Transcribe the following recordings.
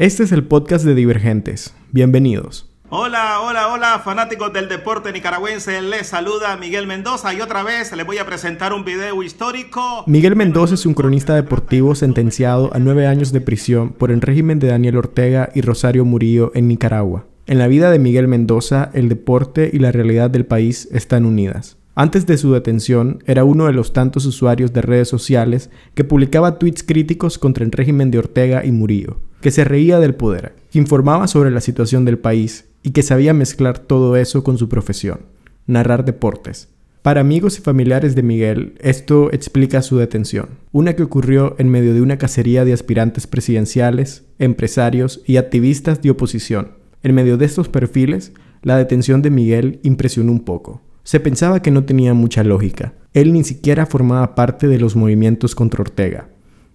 Este es el podcast de Divergentes. Bienvenidos. Hola, hola, hola, fanáticos del deporte nicaragüense. Les saluda Miguel Mendoza y otra vez les voy a presentar un video histórico. Miguel Mendoza es un cronista deportivo sentenciado a nueve años de prisión por el régimen de Daniel Ortega y Rosario Murillo en Nicaragua. En la vida de Miguel Mendoza, el deporte y la realidad del país están unidas. Antes de su detención, era uno de los tantos usuarios de redes sociales que publicaba tweets críticos contra el régimen de Ortega y Murillo que se reía del poder, que informaba sobre la situación del país y que sabía mezclar todo eso con su profesión, narrar deportes. Para amigos y familiares de Miguel, esto explica su detención, una que ocurrió en medio de una cacería de aspirantes presidenciales, empresarios y activistas de oposición. En medio de estos perfiles, la detención de Miguel impresionó un poco. Se pensaba que no tenía mucha lógica. Él ni siquiera formaba parte de los movimientos contra Ortega.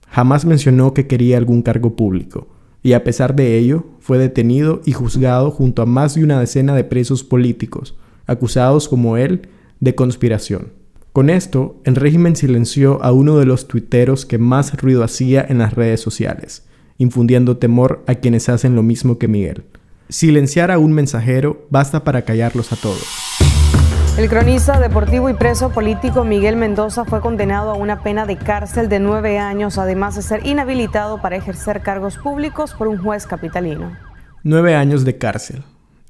Jamás mencionó que quería algún cargo público y a pesar de ello fue detenido y juzgado junto a más de una decena de presos políticos, acusados como él de conspiración. Con esto, el régimen silenció a uno de los tuiteros que más ruido hacía en las redes sociales, infundiendo temor a quienes hacen lo mismo que Miguel. Silenciar a un mensajero basta para callarlos a todos. El cronista deportivo y preso político Miguel Mendoza fue condenado a una pena de cárcel de nueve años, además de ser inhabilitado para ejercer cargos públicos por un juez capitalino. Nueve años de cárcel.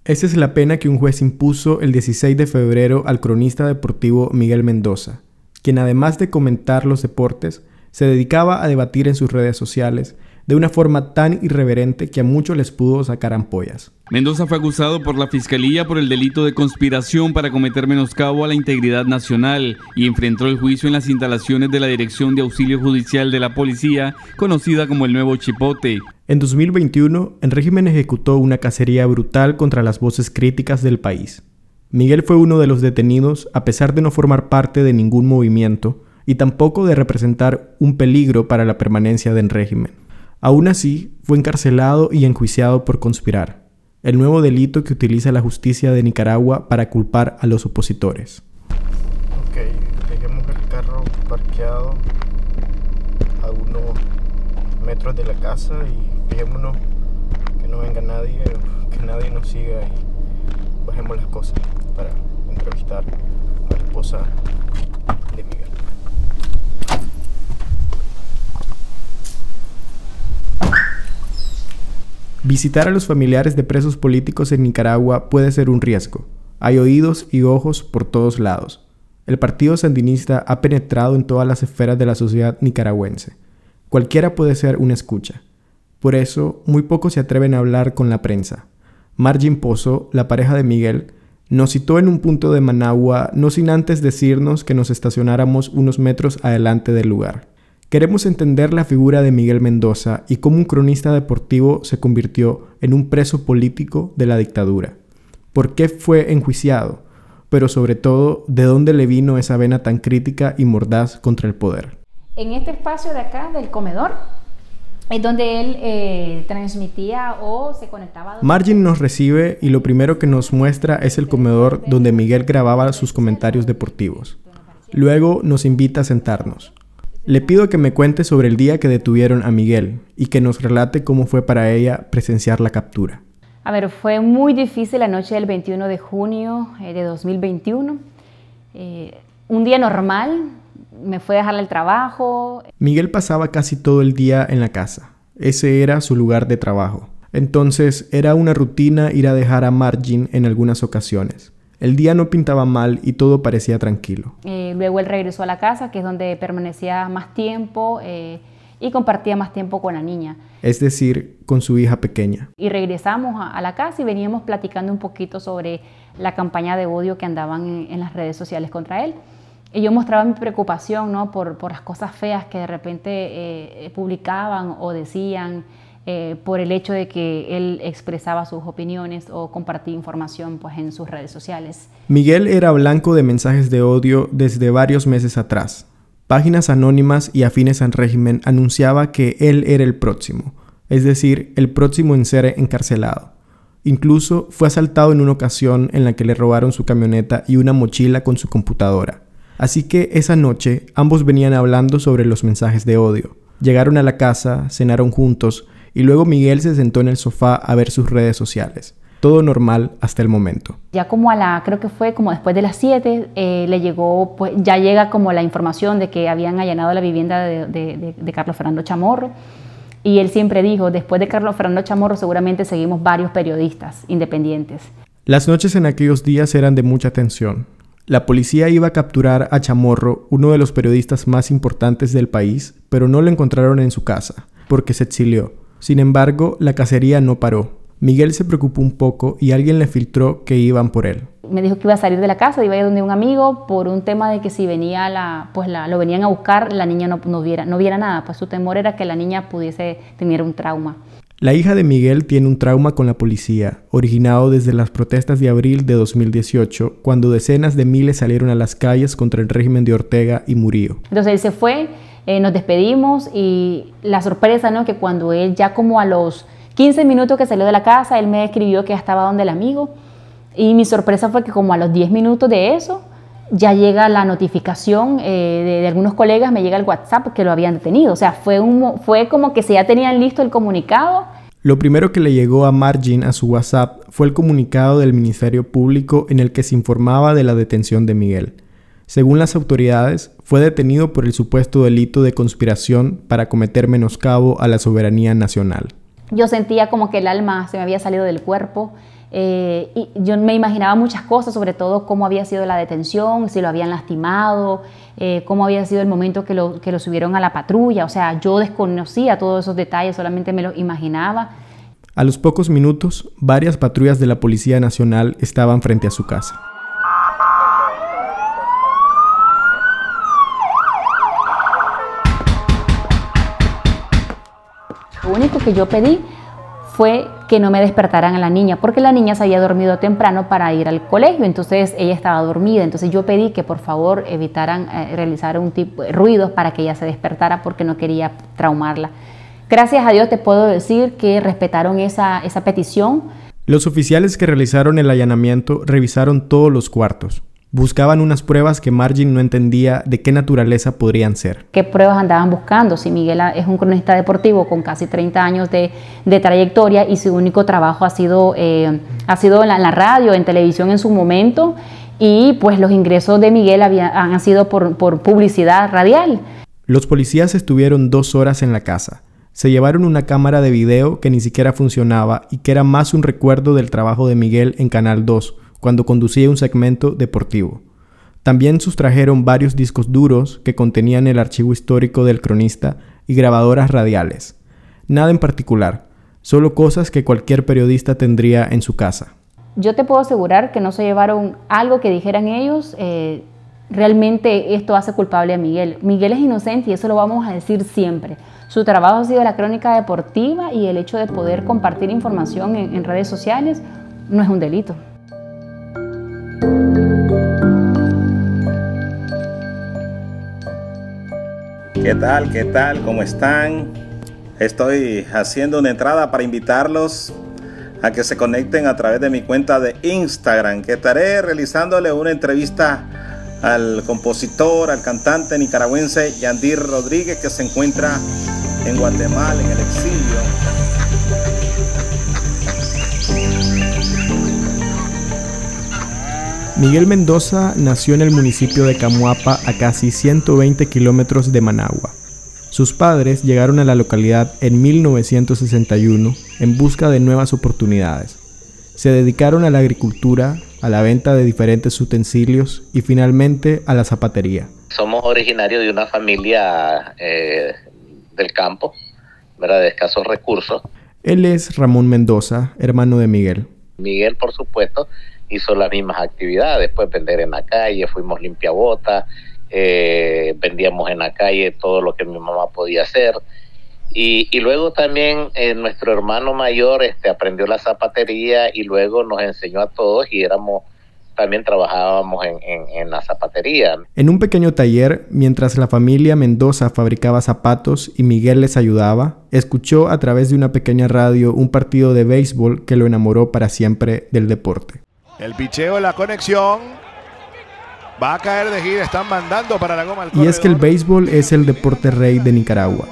Esa es la pena que un juez impuso el 16 de febrero al cronista deportivo Miguel Mendoza, quien además de comentar los deportes, se dedicaba a debatir en sus redes sociales de una forma tan irreverente que a muchos les pudo sacar ampollas. Mendoza fue acusado por la Fiscalía por el delito de conspiración para cometer menoscabo a la integridad nacional y enfrentó el juicio en las instalaciones de la Dirección de Auxilio Judicial de la Policía, conocida como el Nuevo Chipote. En 2021, el régimen ejecutó una cacería brutal contra las voces críticas del país. Miguel fue uno de los detenidos a pesar de no formar parte de ningún movimiento y tampoco de representar un peligro para la permanencia del régimen. Aún así, fue encarcelado y enjuiciado por conspirar, el nuevo delito que utiliza la justicia de Nicaragua para culpar a los opositores. Ok, dejemos el carro parqueado a unos metros de la casa y fijémonos que no venga nadie, que nadie nos siga y bajemos las cosas para entrevistar a la esposa de Miguel. Visitar a los familiares de presos políticos en Nicaragua puede ser un riesgo. Hay oídos y ojos por todos lados. El partido sandinista ha penetrado en todas las esferas de la sociedad nicaragüense. Cualquiera puede ser una escucha. Por eso, muy pocos se atreven a hablar con la prensa. Margin Pozo, la pareja de Miguel, nos citó en un punto de Managua no sin antes decirnos que nos estacionáramos unos metros adelante del lugar. Queremos entender la figura de Miguel Mendoza y cómo un cronista deportivo se convirtió en un preso político de la dictadura. ¿Por qué fue enjuiciado? Pero sobre todo, ¿de dónde le vino esa vena tan crítica y mordaz contra el poder? En este espacio de acá, del comedor, es donde él eh, transmitía o se conectaba. Margin nos recibe y lo primero que nos muestra es el comedor donde Miguel grababa sus comentarios deportivos. Luego nos invita a sentarnos. Le pido que me cuente sobre el día que detuvieron a Miguel y que nos relate cómo fue para ella presenciar la captura. A ver, fue muy difícil la noche del 21 de junio eh, de 2021. Eh, un día normal, me fue a dejar el trabajo. Miguel pasaba casi todo el día en la casa. Ese era su lugar de trabajo. Entonces era una rutina ir a dejar a Margin en algunas ocasiones. El día no pintaba mal y todo parecía tranquilo. Eh, luego él regresó a la casa, que es donde permanecía más tiempo eh, y compartía más tiempo con la niña. Es decir, con su hija pequeña. Y regresamos a, la casa y veníamos platicando un poquito sobre la campaña de odio que andaban en, las redes sociales contra él. Y yo mostraba mi preocupación ¿no? por, por las cosas feas que de repente eh, publicaban o decían. Eh, por el hecho de que él expresaba sus opiniones o compartía información pues, en sus redes sociales. Miguel era blanco de mensajes de odio desde varios meses atrás. Páginas anónimas y afines al régimen anunciaba que él era el próximo, es decir, el próximo en ser encarcelado. Incluso fue asaltado en una ocasión en la que le robaron su camioneta y una mochila con su computadora. Así que esa noche ambos venían hablando sobre los mensajes de odio. Llegaron a la casa, cenaron juntos y luego Miguel se sentó en el sofá a ver sus redes sociales. Todo normal hasta el momento. Ya como a la, creo que fue como después de las 7, eh, le llegó, pues ya llega como la información de que habían allanado la vivienda de, de Carlos Fernando Chamorro. Y él siempre dijo, después de Carlos Fernando Chamorro seguramente seguimos varios periodistas independientes. Las noches en aquellos días eran de mucha tensión. La policía iba a capturar a Chamorro, uno de los periodistas más importantes del país, pero no lo encontraron en su casa, porque se exilió. Sin embargo, la cacería no paró. Miguel se preocupó un poco y alguien le filtró que iban por él. Me dijo que iba a salir de la casa, iba a ir donde un amigo por un tema de que si venía la, pues la, lo venían a buscar, la niña no, no, viera, no viera nada, pues su temor era que la niña pudiese tener un trauma. La hija de Miguel tiene un trauma con la policía, originado desde las protestas de abril de 2018, cuando decenas de miles salieron a las calles contra el régimen de Ortega y Murillo. Entonces él se fue, eh, nos despedimos y la sorpresa, ¿no? Que cuando él ya como a los 15 minutos que salió de la casa, él me escribió que estaba donde el amigo y mi sorpresa fue que como a los 10 minutos de eso, ya llega la notificación eh, de, algunos colegas, me llega el WhatsApp que lo habían detenido. O sea, fue como que se ya tenían listo el comunicado. Lo primero que le llegó a Margin a su WhatsApp fue el comunicado del Ministerio Público en el que se informaba de la detención de Miguel. Según las autoridades, fue detenido por el supuesto delito de conspiración para cometer menoscabo a la soberanía nacional. Yo sentía como que el alma se me había salido del cuerpo. Eh, y yo me imaginaba muchas cosas, sobre todo cómo había sido la detención, si lo habían lastimado, eh, cómo había sido el momento que lo, que lo subieron a la patrulla. O sea, yo desconocía todos esos detalles, solamente me los imaginaba. A los pocos minutos, varias patrullas de la Policía Nacional estaban frente a su casa. Único que yo pedí fue que no me despertaran a la niña, porque la niña se había dormido temprano para ir al colegio, entonces ella estaba dormida, entonces yo pedí que por favor evitaran eh, realizar un tipo de ruidos para que ella se despertara porque no quería traumarla. Gracias a Dios te puedo decir que respetaron esa, esa petición. Los oficiales que realizaron el allanamiento revisaron todos los cuartos, Buscaban unas pruebas que Margin no entendía de qué naturaleza podrían ser. ¿Qué pruebas andaban buscando? Si Miguel es un cronista deportivo con casi 30 años de, trayectoria y su único trabajo ha sido, eh, ha sido en, la, radio, en televisión en su momento, y pues los ingresos de Miguel han sido por, por publicidad radial. Los policías estuvieron dos horas en la casa. Se llevaron una cámara de video que ni siquiera funcionaba y que era más un recuerdo del trabajo de Miguel en Canal 2 cuando conducía un segmento deportivo. También sustrajeron varios discos duros que contenían el archivo histórico del cronista y grabadoras radiales. Nada en particular, solo cosas que cualquier periodista tendría en su casa. Yo te puedo asegurar que no se llevaron algo que dijeran ellos. Eh, realmente esto hace culpable a Miguel. Miguel es inocente y eso lo vamos a decir siempre. Su trabajo ha sido la crónica deportiva y el hecho de poder compartir información en redes sociales no es un delito. ¿Qué tal? ¿Qué tal? ¿Cómo están? Estoy haciendo una entrada para invitarlos a que se conecten a través de mi cuenta de Instagram, que estaré realizándole una entrevista al compositor, al cantante nicaragüense Yandir Rodríguez, que se encuentra en Guatemala, en el exilio. Miguel Mendoza nació en el municipio de Camuapa a casi 120 kilómetros de Managua. Sus padres llegaron a la localidad en 1961 en busca de nuevas oportunidades. Se dedicaron a la agricultura, a la venta de diferentes utensilios y finalmente a la zapatería. Somos originarios de una familia eh, del campo, ¿verdad? de escasos recursos. Él es Ramón Mendoza, hermano de Miguel. Miguel, por supuesto, hizo las mismas actividades, pues vender en la calle, fuimos limpiabotas, eh, vendíamos en la calle todo lo que mi mamá podía hacer. Y, y luego también eh, nuestro hermano mayor este, aprendió la zapatería y luego nos enseñó a todos y éramos también trabajábamos en, la zapatería. En un pequeño taller, mientras la familia Mendoza fabricaba zapatos y Miguel les ayudaba, escuchó a través de una pequeña radio un partido de béisbol que lo enamoró para siempre del deporte. El picheo, la conexión. Va a caer de gira, están mandando para la goma. y es que el béisbol es el deporte rey de Nicaragua.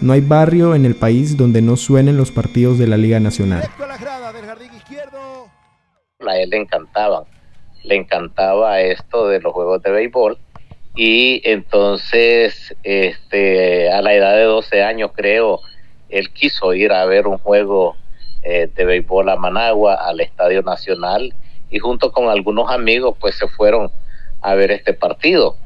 No hay barrio en el país donde no suenen los partidos de la Liga Nacional. A él le encantaban, le encantaba esto de los juegos de béisbol y entonces este, a la edad de 12 años creo, él quiso ir a ver un juego eh, de béisbol a Managua, al Estadio Nacional y junto con algunos amigos pues se fueron a ver este partido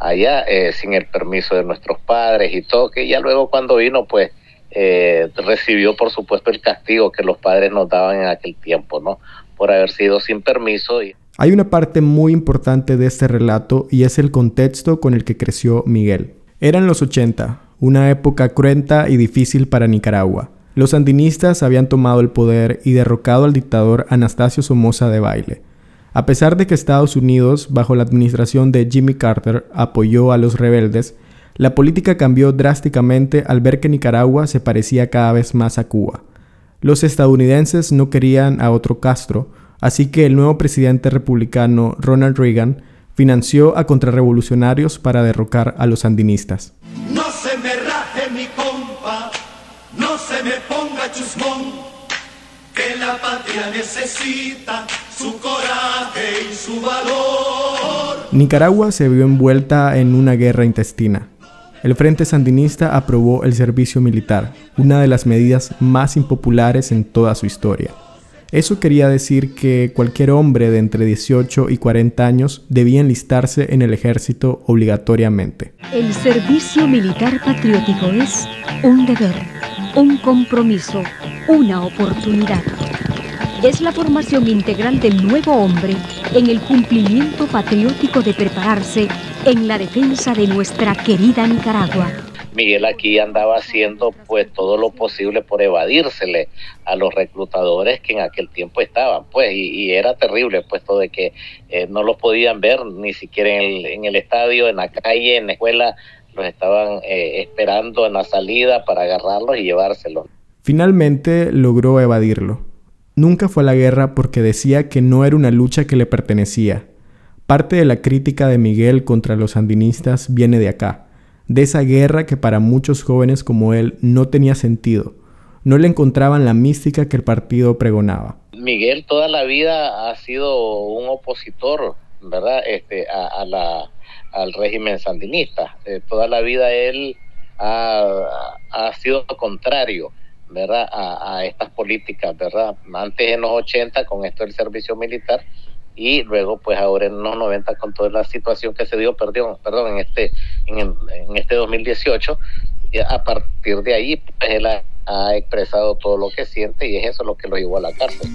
allá eh, sin el permiso de nuestros padres y todo, que ya luego cuando vino pues eh, recibió por supuesto el castigo que los padres nos daban en aquel tiempo, ¿no? Por haber sido sin permiso. Y... Hay una parte muy importante de este relato y es el contexto con el que creció Miguel. Eran los 80, una época cruenta y difícil para Nicaragua. Los sandinistas habían tomado el poder y derrocado al dictador Anastasio Somoza de Baile. A pesar de que Estados Unidos, bajo la administración de Jimmy Carter, apoyó a los rebeldes, la política cambió drásticamente al ver que Nicaragua se parecía cada vez más a Cuba. Los estadounidenses no querían a otro Castro, así que el nuevo presidente republicano Ronald Reagan financió a contrarrevolucionarios para derrocar a los sandinistas. La patria necesita su coraje y su valor. Nicaragua se vio envuelta en una guerra intestina. El Frente Sandinista aprobó el servicio militar, una de las medidas más impopulares en toda su historia. Eso quería decir que cualquier hombre de entre 18 y 40 años debía enlistarse en el ejército obligatoriamente. El servicio militar patriótico es un deber, un compromiso, una oportunidad es la formación integral del nuevo hombre en el cumplimiento patriótico de prepararse en la defensa de nuestra querida Nicaragua. Miguel aquí andaba haciendo pues todo lo posible por evadírsele a los reclutadores que en aquel tiempo estaban, pues, y, era terrible, puesto de que eh, no los podían ver ni siquiera en el, en el, estadio, en la calle, en la escuela, los estaban eh, esperando en la salida para agarrarlos y llevárselos. Finalmente logró evadirlo Nunca fue a la guerra porque decía que no era una lucha que le pertenecía. Parte de la crítica de Miguel contra los sandinistas viene de acá, de esa guerra que para muchos jóvenes como él no tenía sentido. No le encontraban la mística que el partido pregonaba. Miguel toda la vida ha sido un opositor, ¿verdad? Este, a, la, al régimen sandinista. Eh, toda la vida él ha, ha sido contrario ¿verdad? A, estas políticas, ¿verdad? Antes en los 80 con esto del servicio militar y luego pues ahora en los 90 con toda la situación que se dio, perdón, perdón en este en, en este 2018 y a partir de ahí pues él ha expresado todo lo que siente y es eso lo que lo llevó a la cárcel.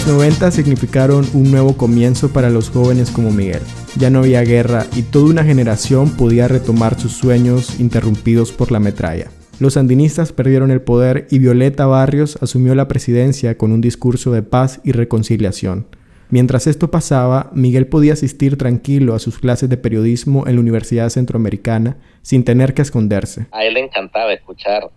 Los 90 significaron un nuevo comienzo para los jóvenes como Miguel. Ya no había guerra y toda una generación podía retomar sus sueños interrumpidos por la metralla. Los sandinistas perdieron el poder y Violeta Barrios asumió la presidencia con un discurso de paz y reconciliación. Mientras esto pasaba, Miguel podía asistir tranquilo a sus clases de periodismo en la Universidad Centroamericana sin tener que esconderse. A él le encantaba escuchar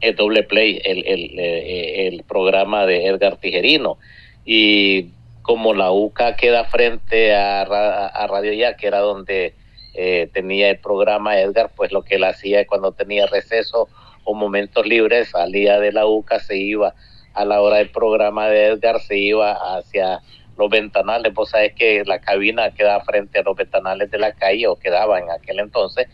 el doble play, el, el, eh, el programa de Edgar Tijerino y como la UCA queda frente a, Radio Ya, que era donde eh, tenía el programa Edgar, pues lo que él hacía cuando tenía receso o momentos libres, salía de la UCA, se iba. A la hora del programa de Edgar, se iba hacia los ventanales, vos sabés que la cabina quedaba frente a los ventanales de la calle, o quedaba en aquel entonces,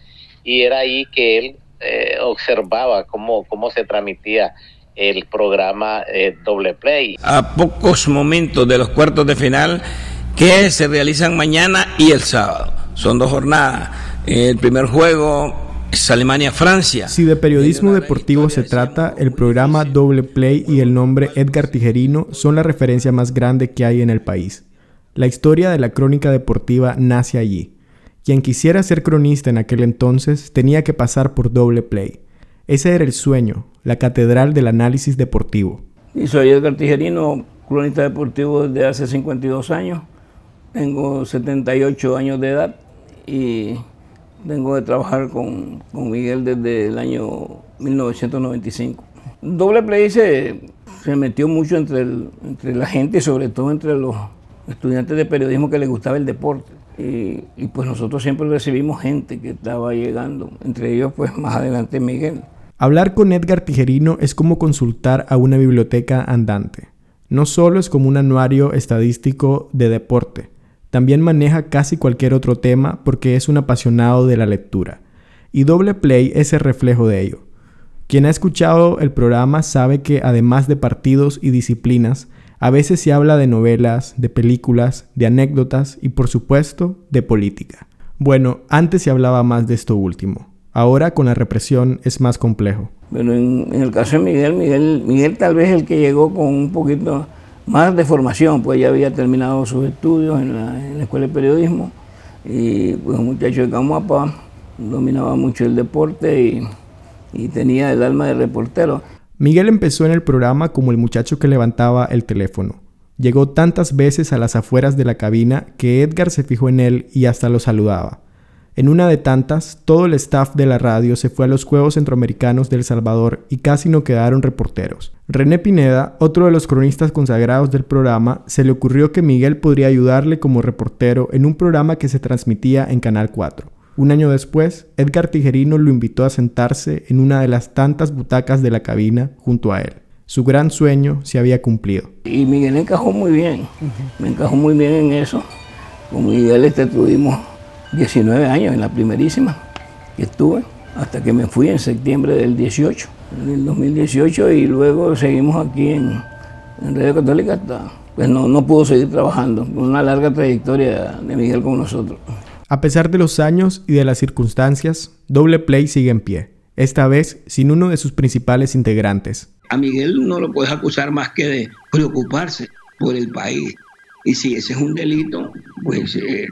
y era ahí que él eh, observaba cómo, cómo se transmitía el programa eh, Doble Play. A pocos momentos de los cuartos de final que se realizan mañana y el sábado. Son dos jornadas. El primer juego es Alemania-Francia. Si de periodismo deportivo se trata, el programa Doble Play y el nombre Edgar Tijerino son la referencia más grande que hay en el país. La historia de la crónica deportiva nace allí. Quien quisiera ser cronista en aquel entonces tenía que pasar por Doble Play. Ese era el sueño, la catedral del análisis deportivo. Y soy Edgar Tijerino, cronista deportivo desde hace 52 años. Tengo 78 años de edad y tengo de trabajar con, Miguel desde el año 1995. Doble Play se, se metió mucho entre, entre la gente y sobre todo entre los estudiantes de periodismo que les gustaba el deporte. Y, y, pues nosotros siempre recibimos gente que estaba llegando, entre ellos pues más adelante Miguel. Hablar con Edgar Tijerino es como consultar a una biblioteca andante. No solo es como un anuario estadístico de deporte, también maneja casi cualquier otro tema porque es un apasionado de la lectura. Y Doble Play es el reflejo de ello. Quien ha escuchado el programa sabe que además de partidos y disciplinas, a veces se habla de novelas, de películas, de anécdotas y por supuesto de política. Bueno, antes se hablaba más de esto último. Ahora con la represión es más complejo. Bueno, en, el caso de Miguel, Miguel, Miguel tal vez el que llegó con un poquito más de formación, pues ya había terminado sus estudios en la, escuela de periodismo y pues un muchacho de Camuapa, dominaba mucho el deporte y y tenía el alma de reportero. Miguel empezó en el programa como el muchacho que levantaba el teléfono. Llegó tantas veces a las afueras de la cabina que Edgar se fijó en él y hasta lo saludaba. En una de tantas, todo el staff de la radio se fue a los Juegos Centroamericanos del Salvador y casi no quedaron reporteros. René Pineda, otro de los cronistas consagrados del programa, se le ocurrió que Miguel podría ayudarle como reportero en un programa que se transmitía en Canal 4. Un año después, Edgar Tijerino lo invitó a sentarse en una de las tantas butacas de la cabina junto a él. Su gran sueño se había cumplido. Y Miguel encajó muy bien, me encajó muy bien en eso. Con Miguel este, tuvimos 19 años en la primerísima que estuve, hasta que me fui en septiembre del 18, del 2018, y luego seguimos aquí en, en Radio Católica hasta, pues no, no pudo seguir trabajando, una larga trayectoria de Miguel con nosotros. A pesar de los años y de las circunstancias, Doble Play sigue en pie, esta vez sin uno de sus principales integrantes. A Miguel no lo puedes acusar más que de preocuparse por el país. Y si ese es un delito, pues eh,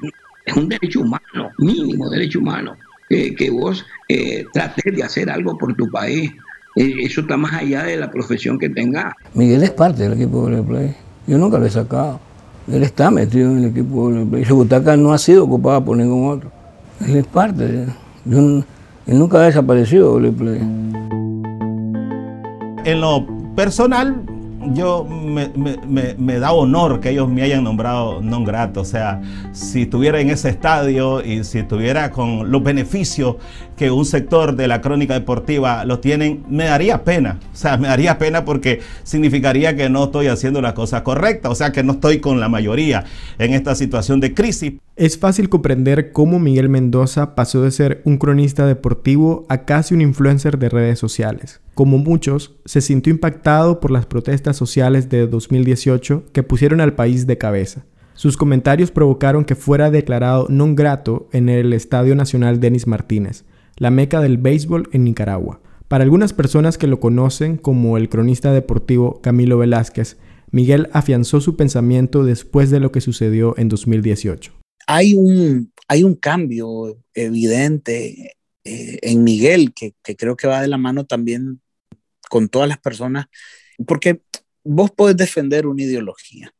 es un derecho humano, mínimo derecho humano, que vos eh, trates de hacer algo por tu país. Eh, eso está más allá de la profesión que tengas. Miguel es parte del equipo de Play. Yo nunca lo he sacado. Él está metido en el equipo y su butaca no ha sido ocupada por ningún otro. Él es parte. él nunca ha desaparecido Play. En lo personal, yo me, da honor que ellos me hayan nombrado non grato. O sea, si estuviera en ese estadio y si estuviera con los beneficios que un sector de la crónica deportiva lo tienen, me daría pena. O sea, me daría pena porque significaría que no estoy haciendo la cosa correcta. O sea, que no estoy con la mayoría en esta situación de crisis. Es fácil comprender cómo Miguel Mendoza pasó de ser un cronista deportivo a casi un influencer de redes sociales. Como muchos, se sintió impactado por las protestas sociales de 2018 que pusieron al país de cabeza. Sus comentarios provocaron que fuera declarado non grato en el Estadio Nacional Denis Martínez, la meca del béisbol en Nicaragua. Para algunas personas que lo conocen como el cronista deportivo Camilo Velázquez, Miguel afianzó su pensamiento después de lo que sucedió en 2018. Hay un, hay un cambio evidente eh, en Miguel que, que creo que va de la mano también con todas las personas, porque vos podés defender una ideología,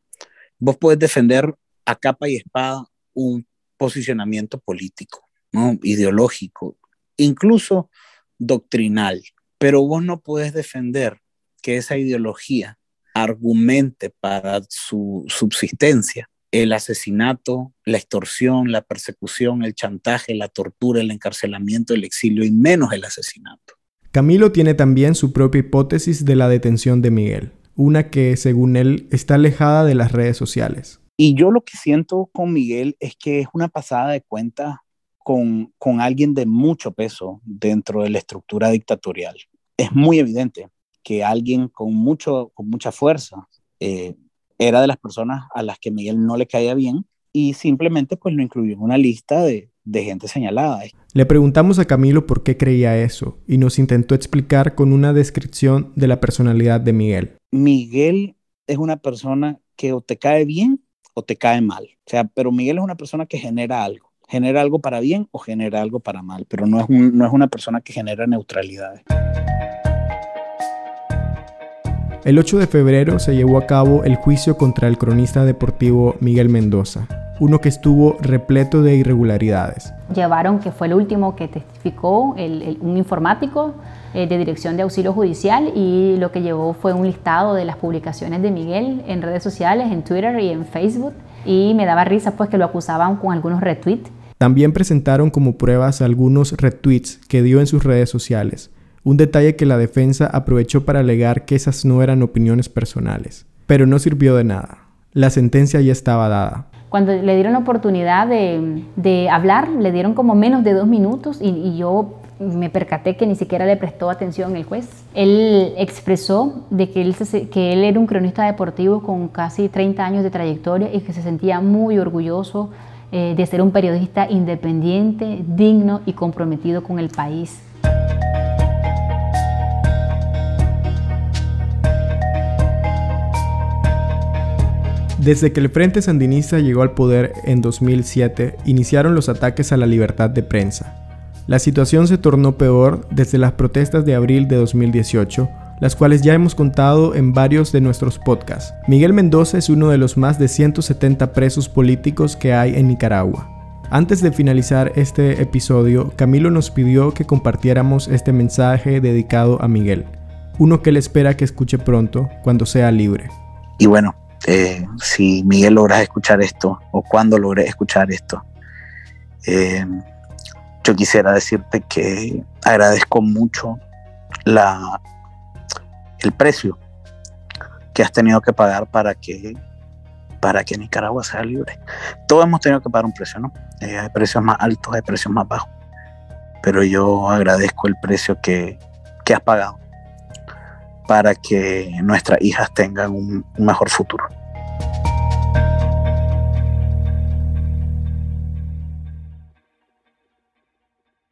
vos podés defender a capa y espada un posicionamiento político, ¿no? ideológico, incluso doctrinal, pero vos no puedes defender que esa ideología argumente para su subsistencia el asesinato, la extorsión, la persecución, el chantaje, la tortura, el encarcelamiento, el exilio y menos el asesinato. Camilo tiene también su propia hipótesis de la detención de Miguel, una que según él está alejada de las redes sociales. Y yo lo que siento con Miguel es que es una pasada de cuenta con, con alguien de mucho peso dentro de la estructura dictatorial. Es muy evidente que alguien con, mucho, con mucha fuerza eh, era de las personas a las que Miguel no le caía bien y simplemente pues lo incluyó en una lista de, de gente señalada. Le preguntamos a Camilo por qué creía eso y nos intentó explicar con una descripción de la personalidad de Miguel. Miguel es una persona que o te cae bien o te cae mal. O sea, pero Miguel es una persona que genera algo. Genera algo para bien o genera algo para mal, pero no es, no es una persona que genera neutralidad. El 8 de febrero se llevó a cabo el juicio contra el cronista deportivo Miguel Mendoza, uno que estuvo repleto de irregularidades. Llevaron, que fue el último que testificó, un informático eh, de Dirección de Auxilio Judicial y lo que llevó fue un listado de las publicaciones de Miguel en redes sociales, en Twitter y en Facebook y me daba risa pues que lo acusaban con algunos retweets. También presentaron como pruebas algunos retweets que dio en sus redes sociales, un detalle que la defensa aprovechó para alegar que esas no eran opiniones personales. Pero no sirvió de nada. La sentencia ya estaba dada. Cuando le dieron la oportunidad de, hablar, le dieron como menos de dos minutos y, yo me percaté que ni siquiera le prestó atención el juez. Él expresó de que él, era un cronista deportivo con casi 30 años de trayectoria y que se sentía muy orgulloso eh, de ser un periodista independiente, digno y comprometido con el país. Desde que el Frente Sandinista llegó al poder en 2007, iniciaron los ataques a la libertad de prensa. La situación se tornó peor desde las protestas de abril de 2018, las cuales ya hemos contado en varios de nuestros podcasts. Miguel Mendoza es uno de los más de 170 presos políticos que hay en Nicaragua. Antes de finalizar este episodio, Camilo nos pidió que compartiéramos este mensaje dedicado a Miguel, uno que él espera que escuche pronto, cuando sea libre. Y bueno, eh, si Miguel logras escuchar esto o cuando logres escuchar esto, eh, yo quisiera decirte que agradezco mucho la, el precio que has tenido que pagar para que para que Nicaragua sea libre. Todos hemos tenido que pagar un precio, ¿no? Eh, hay precios más altos, hay precios más bajos. Pero yo agradezco el precio que, que has pagado para que nuestras hijas tengan un, mejor futuro.